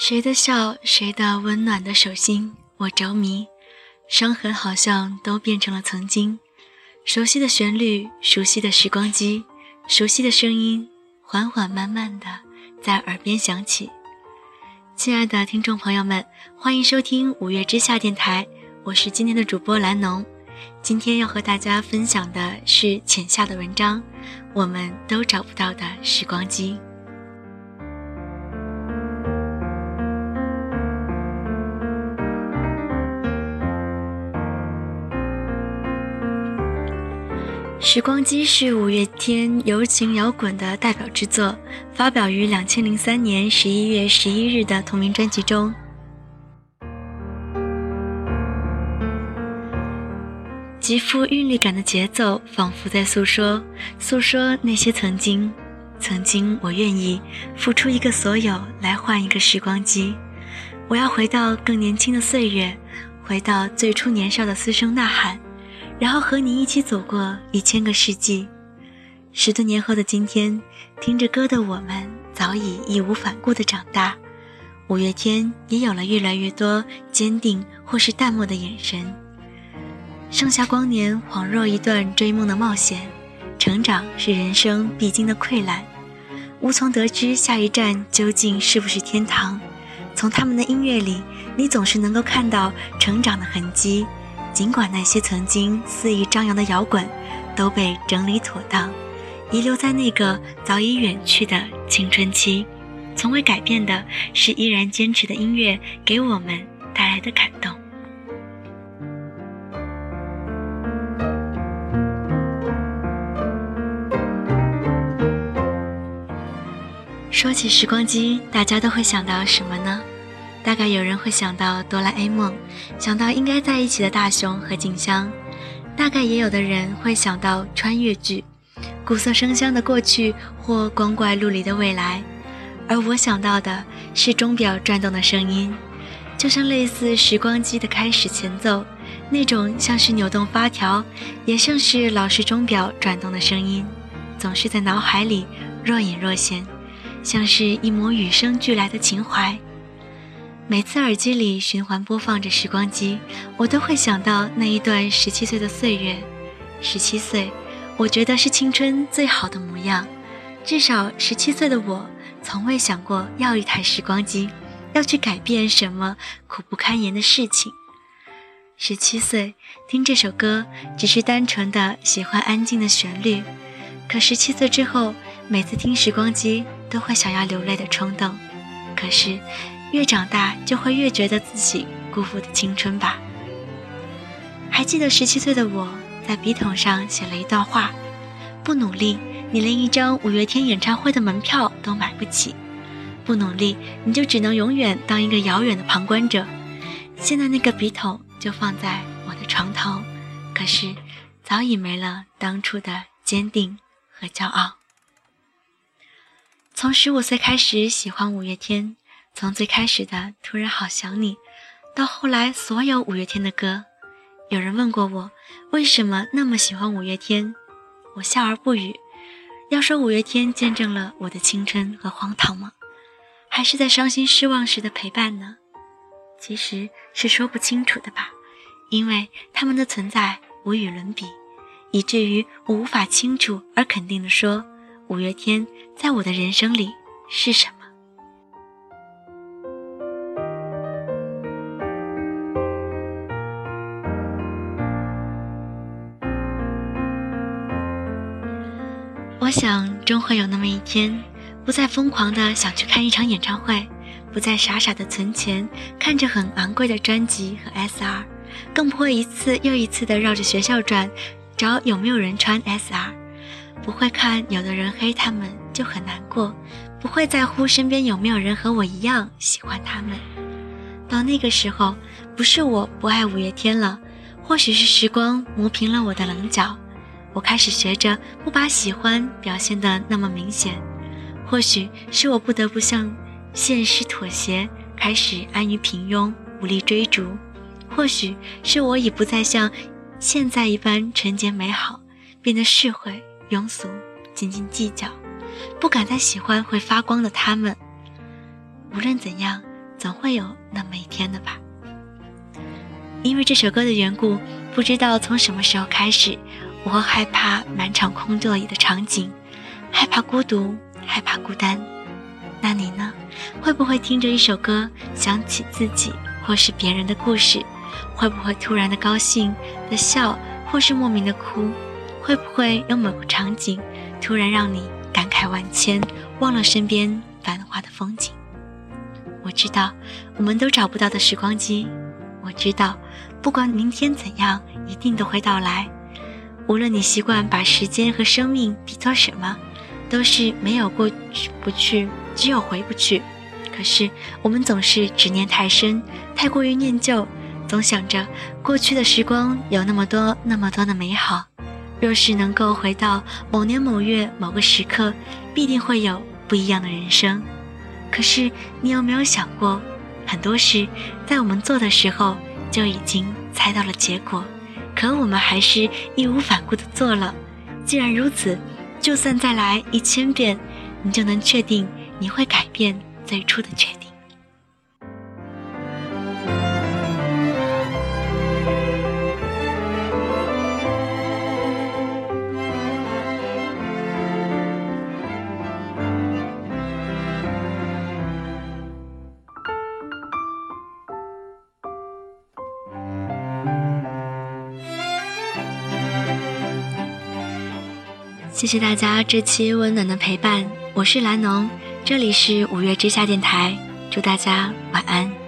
谁的笑，谁的温暖的手心，我着迷。伤痕好像都变成了曾经。熟悉的旋律，熟悉的时光机，熟悉的声音，缓缓慢慢的在耳边响起。亲爱的听众朋友们，欢迎收听五月之下电台，我是今天的主播蓝农。今天要和大家分享的是浅夏的文章，我们都找不到的时光机。时光机是五月天柔情摇滚的代表之作，发表于两千零三年十一月十一日的同名专辑中。极富韵律感的节奏，仿佛在诉说，诉说那些曾经，曾经我愿意付出一个所有来换一个时光机。我要回到更年轻的岁月，回到最初年少的嘶声呐喊。然后和你一起走过一千个世纪，十多年后的今天，听着歌的我们早已义无反顾地长大。五月天也有了越来越多坚定或是淡漠的眼神。盛夏光年恍若一段追梦的冒险，成长是人生必经的溃烂，无从得知下一站究竟是不是天堂。从他们的音乐里，你总是能够看到成长的痕迹。尽管那些曾经肆意张扬的摇滚都被整理妥当，遗留在那个早已远去的青春期，从未改变的是依然坚持的音乐给我们带来的感动。说起时光机，大家都会想到什么呢？大概有人会想到哆啦 A 梦，想到应该在一起的大雄和静香。大概也有的人会想到穿越剧，古色生香的过去或光怪陆离的未来。而我想到的是钟表转动的声音，就像类似时光机的开始前奏，那种像是扭动发条，也像是老式钟表转动的声音，总是在脑海里若隐若现，像是一抹与生俱来的情怀。每次耳机里循环播放着时光机，我都会想到那一段十七岁的岁月。十七岁，我觉得是青春最好的模样。至少十七岁的我，从未想过要一台时光机，要去改变什么苦不堪言的事情。十七岁听这首歌，只是单纯的喜欢安静的旋律。可十七岁之后，每次听时光机，都会想要流泪的冲动。可是。越长大，就会越觉得自己辜负的青春吧。还记得十七岁的我在笔筒上写了一段话：不努力，你连一张五月天演唱会的门票都买不起；不努力，你就只能永远当一个遥远的旁观者。现在那个笔筒就放在我的床头，可是早已没了当初的坚定和骄傲。从十五岁开始喜欢五月天。从最开始的突然好想你，到后来所有五月天的歌，有人问过我为什么那么喜欢五月天，我笑而不语。要说五月天见证了我的青春和荒唐吗？还是在伤心失望时的陪伴呢？其实是说不清楚的吧，因为他们的存在无与伦比，以至于我无法清楚而肯定的说，五月天在我的人生里是什么。我想，终会有那么一天，不再疯狂的想去看一场演唱会，不再傻傻的存钱看着很昂贵的专辑和 SR，更不会一次又一次的绕着学校转，找有没有人穿 SR，不会看有的人黑他们就很难过，不会在乎身边有没有人和我一样喜欢他们。到那个时候，不是我不爱五月天了，或许是时光磨平了我的棱角。我开始学着不把喜欢表现得那么明显，或许是我不得不向现实妥协，开始安于平庸，无力追逐；或许是我已不再像现在一般纯洁美好，变得世会庸俗，斤斤计较，不敢再喜欢会发光的他们。无论怎样，总会有那么一天的吧。因为这首歌的缘故，不知道从什么时候开始，我会害怕满场空座椅的场景，害怕孤独，害怕孤单。那你呢？会不会听着一首歌想起自己或是别人的故事？会不会突然的高兴的笑，或是莫名的哭？会不会有某个场景突然让你感慨万千，忘了身边繁华的风景？我知道，我们都找不到的时光机。我知道，不管明天怎样，一定都会到来。无论你习惯把时间和生命比作什么，都是没有过去不去，只有回不去。可是我们总是执念太深，太过于念旧，总想着过去的时光有那么多那么多的美好。若是能够回到某年某月某个时刻，必定会有不一样的人生。可是你有没有想过？很多事在我们做的时候就已经猜到了结果，可我们还是义无反顾地做了。既然如此，就算再来一千遍，你就能确定你会改变最初的决定。谢谢大家这期温暖的陪伴，我是蓝农，这里是五月之下电台，祝大家晚安。